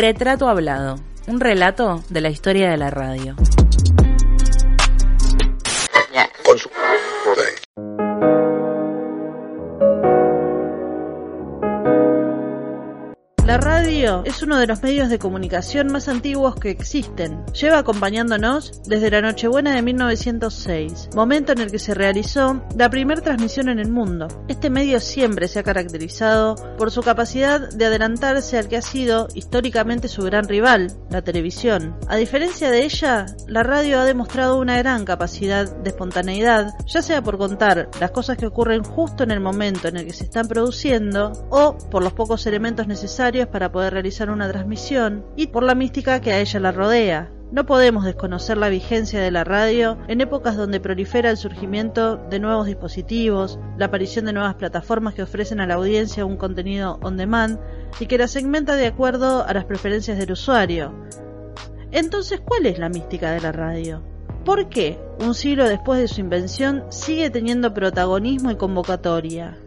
Retrato Hablado, un relato de la historia de la radio. Es uno de los medios de comunicación más antiguos que existen. Lleva acompañándonos desde la Nochebuena de 1906, momento en el que se realizó la primera transmisión en el mundo. Este medio siempre se ha caracterizado por su capacidad de adelantarse al que ha sido históricamente su gran rival, la televisión. A diferencia de ella, la radio ha demostrado una gran capacidad de espontaneidad, ya sea por contar las cosas que ocurren justo en el momento en el que se están produciendo o por los pocos elementos necesarios para poder realizar una transmisión y por la mística que a ella la rodea. No podemos desconocer la vigencia de la radio en épocas donde prolifera el surgimiento de nuevos dispositivos, la aparición de nuevas plataformas que ofrecen a la audiencia un contenido on demand y que la segmenta de acuerdo a las preferencias del usuario. Entonces, ¿cuál es la mística de la radio? ¿Por qué, un siglo después de su invención, sigue teniendo protagonismo y convocatoria?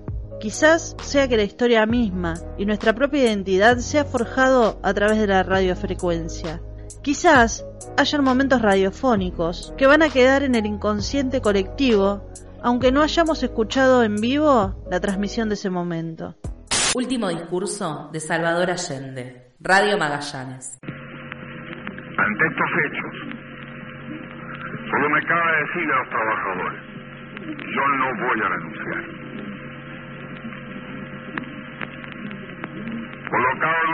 Quizás sea que la historia misma y nuestra propia identidad se ha forjado a través de la radiofrecuencia. Quizás hayan momentos radiofónicos que van a quedar en el inconsciente colectivo, aunque no hayamos escuchado en vivo la transmisión de ese momento. Último discurso de Salvador Allende, Radio Magallanes. Ante estos hechos, solo me cabe decir a los trabajadores, yo no voy a renunciar. colocado en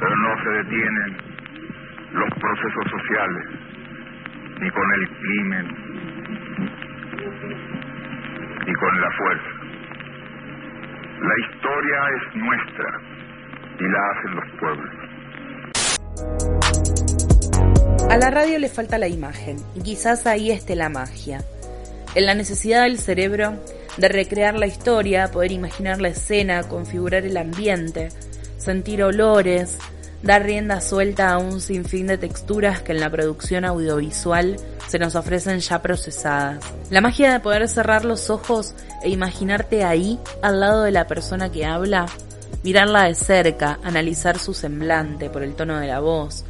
pero no se detienen los procesos sociales, ni con el crimen, ni con la fuerza. La historia es nuestra y la hacen los pueblos. A la radio le falta la imagen, y quizás ahí esté la magia. En la necesidad del cerebro de recrear la historia, poder imaginar la escena, configurar el ambiente, sentir olores, dar rienda suelta a un sinfín de texturas que en la producción audiovisual se nos ofrecen ya procesadas. La magia de poder cerrar los ojos e imaginarte ahí, al lado de la persona que habla, mirarla de cerca, analizar su semblante por el tono de la voz,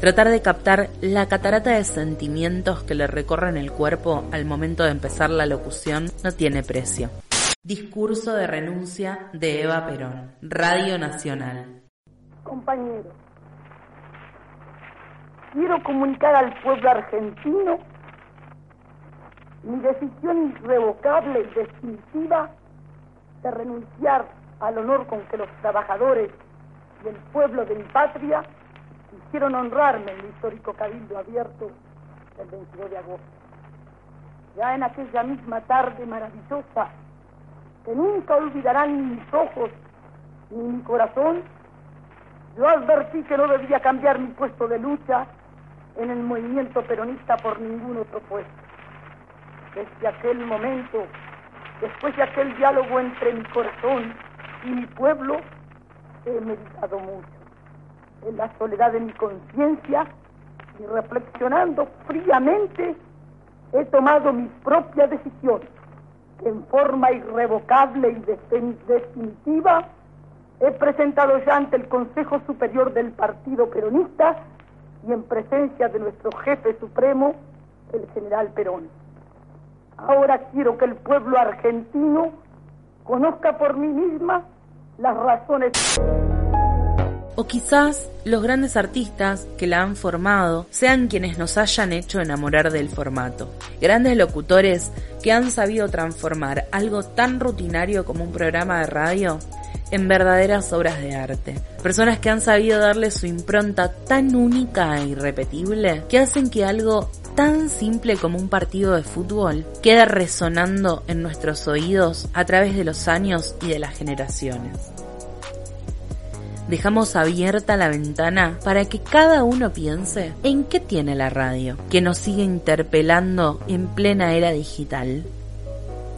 Tratar de captar la catarata de sentimientos que le recorren el cuerpo al momento de empezar la locución no tiene precio. Discurso de renuncia de Eva Perón, Radio Nacional. Compañeros, quiero comunicar al pueblo argentino mi decisión irrevocable y definitiva de renunciar al honor con que los trabajadores y el pueblo de mi patria quisieron honrarme en el histórico cabildo abierto del 22 de agosto. Ya en aquella misma tarde maravillosa, que nunca olvidarán mis ojos ni mi corazón, yo advertí que no debía cambiar mi puesto de lucha en el movimiento peronista por ningún otro puesto. Desde aquel momento, después de aquel diálogo entre mi corazón y mi pueblo, he meditado mucho en la soledad de mi conciencia y reflexionando fríamente he tomado mi propia decisión. En forma irrevocable y definitiva he presentado ya ante el Consejo Superior del Partido Peronista y en presencia de nuestro jefe supremo, el general Perón. Ahora quiero que el pueblo argentino conozca por mí misma las razones. O quizás los grandes artistas que la han formado sean quienes nos hayan hecho enamorar del formato. Grandes locutores que han sabido transformar algo tan rutinario como un programa de radio en verdaderas obras de arte. Personas que han sabido darle su impronta tan única e irrepetible que hacen que algo tan simple como un partido de fútbol quede resonando en nuestros oídos a través de los años y de las generaciones. Dejamos abierta la ventana para que cada uno piense en qué tiene la radio, que nos sigue interpelando en plena era digital.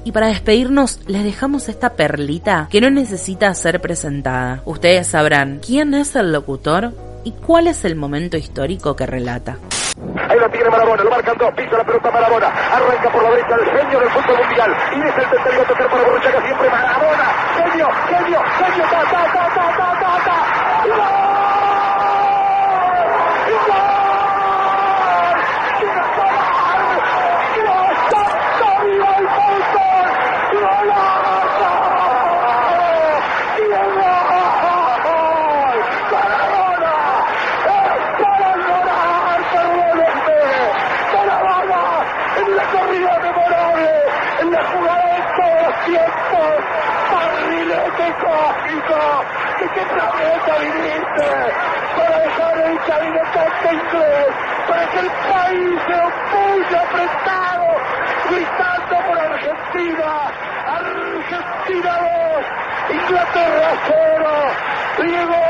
Y para despedirnos les dejamos esta perlita que no necesita ser presentada. Ustedes sabrán quién es el locutor y cuál es el momento histórico que relata. Marabona, lo marcan dos, pisa la pelota Marabona, arranca por la derecha el genio del fútbol mundial, y es el tercero a tocar para Borruchaga siempre Marabona, genio, genio, genio, ta, ta, ta, ta, ta, ta, ta. Qué planeta viniste para dejar el gabinete inglés, para que el país se opulle apretado, gritando por Argentina, Argentina 2, Inglaterra 0, Diego,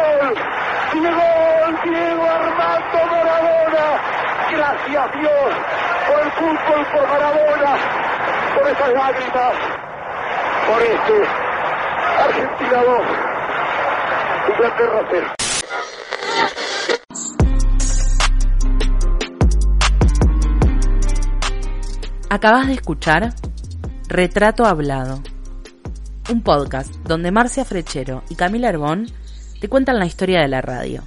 Diego, Diego Armando Maradona, gracias Dios por el fútbol, por Maradona, por esas lágrimas, por este Argentina 2. Acabas de escuchar Retrato Hablado, un podcast donde Marcia Frechero y Camila Herbón te cuentan la historia de la radio.